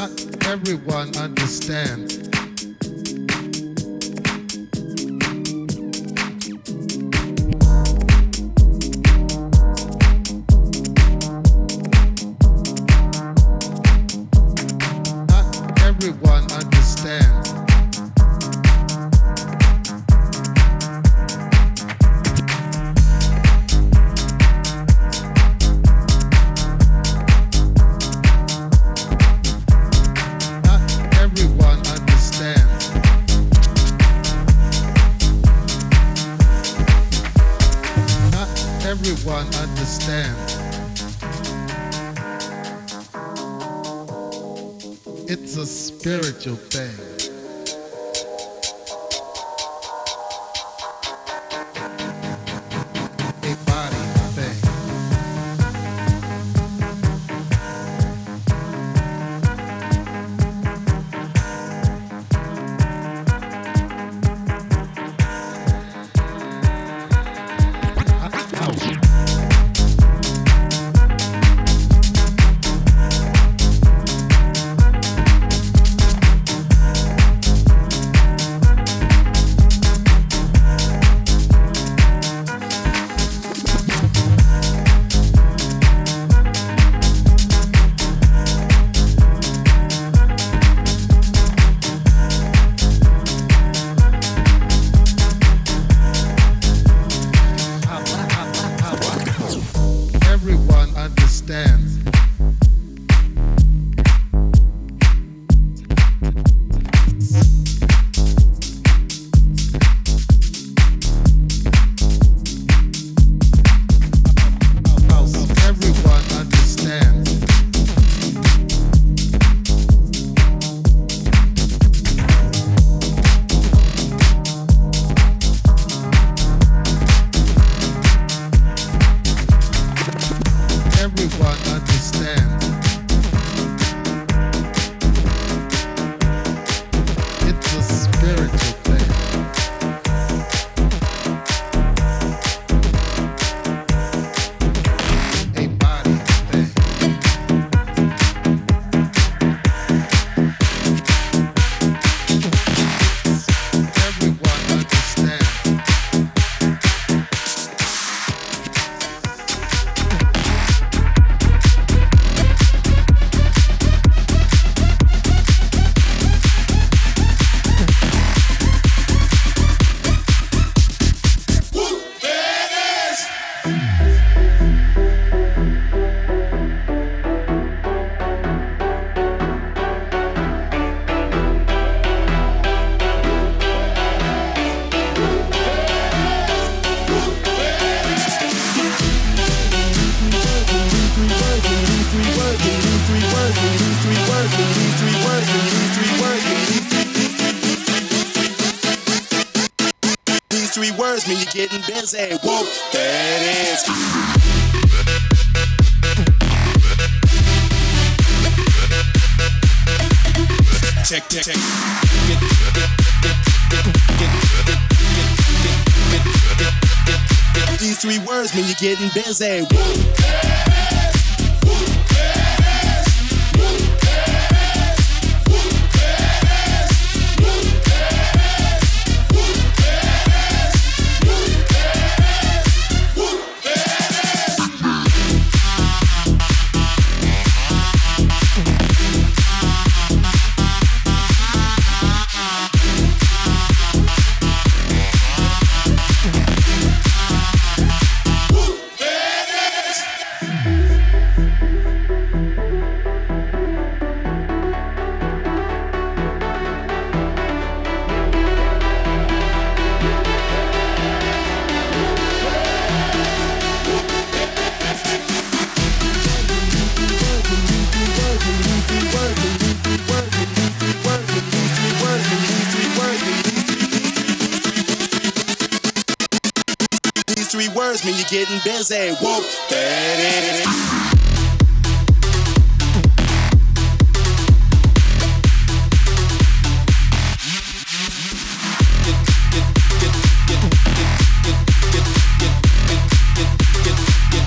not everyone understands getting busy. Whoa, it is. Check, check, check. These three words mean you're getting busy. Whoop. Getting busy. Whoop, it is.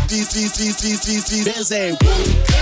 These, these, these, these, these, these, busy.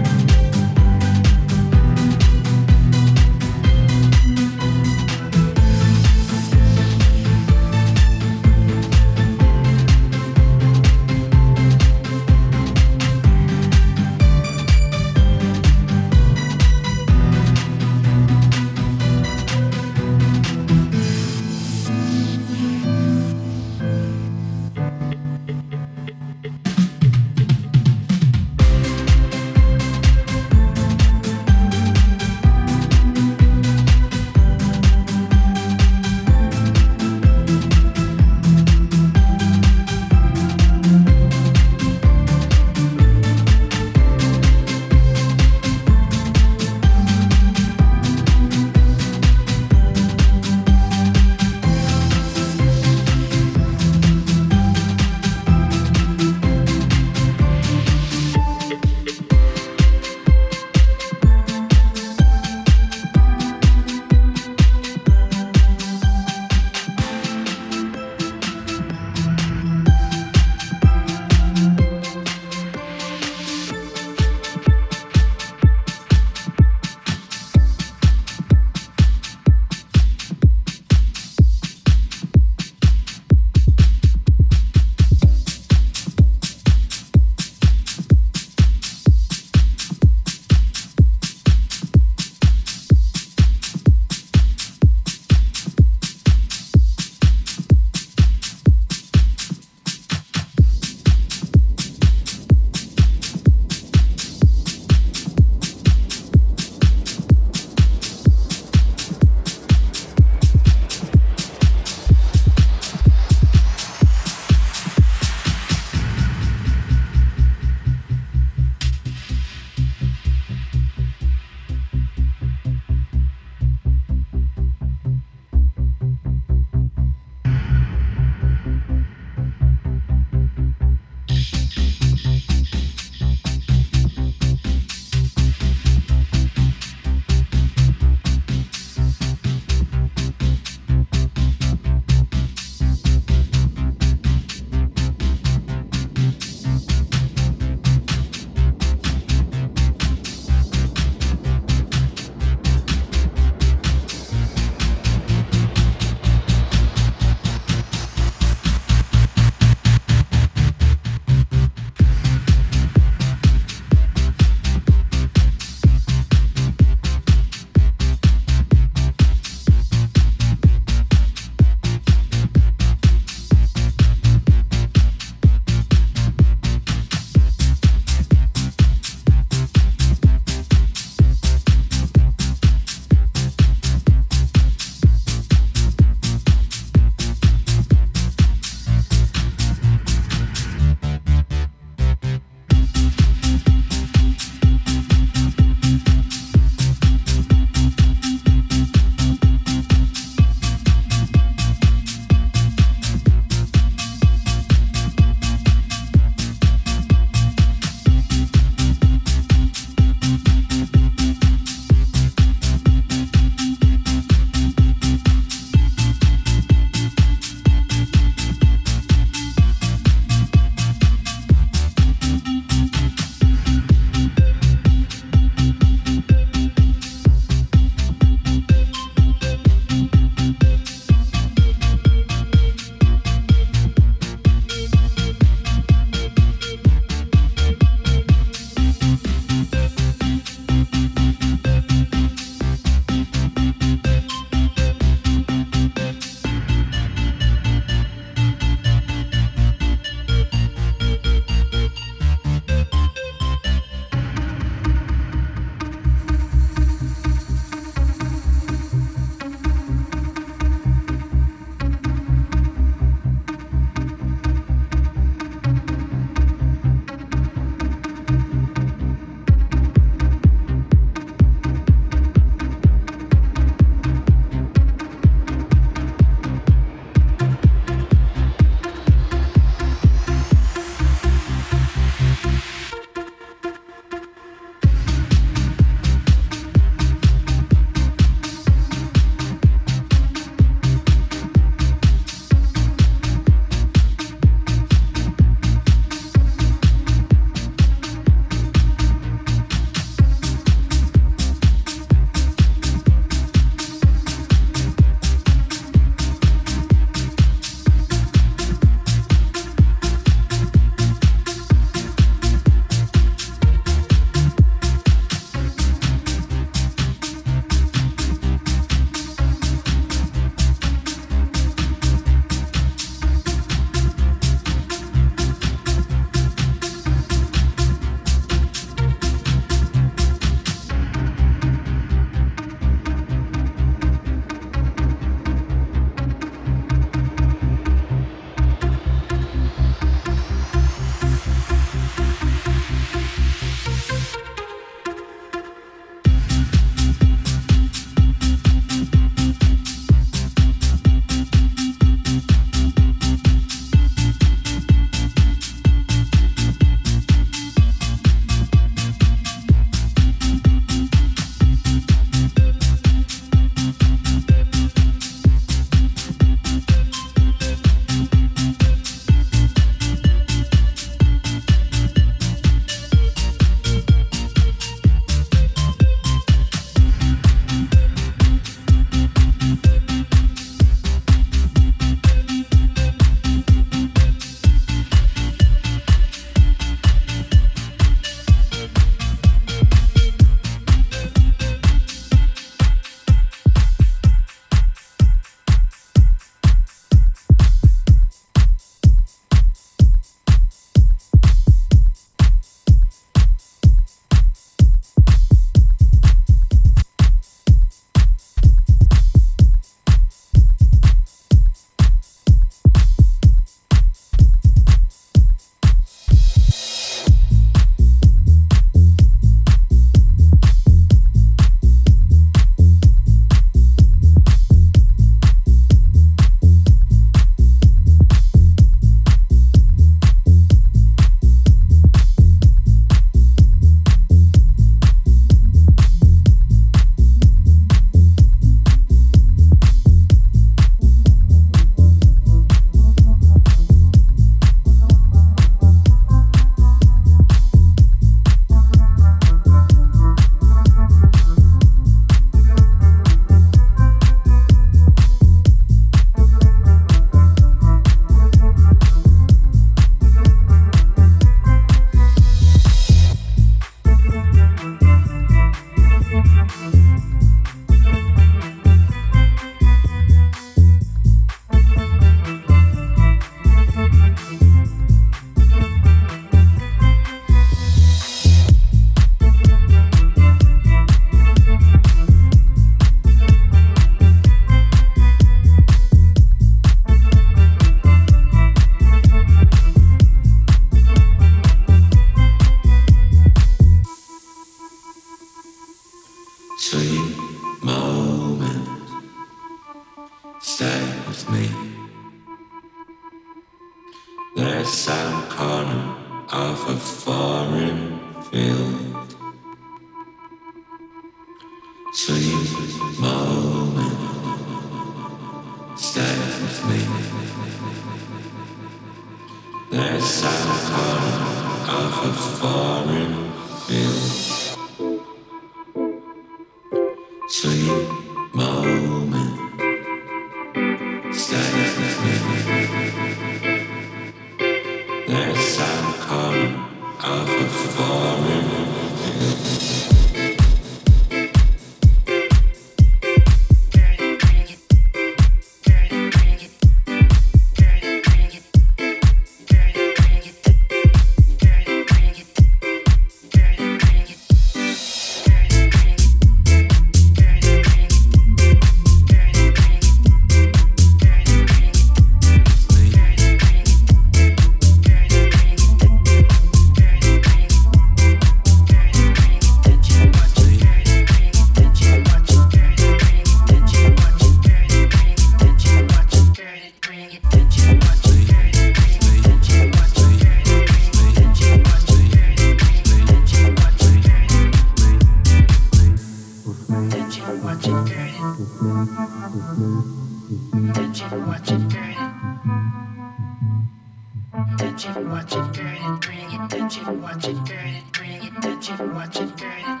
Touch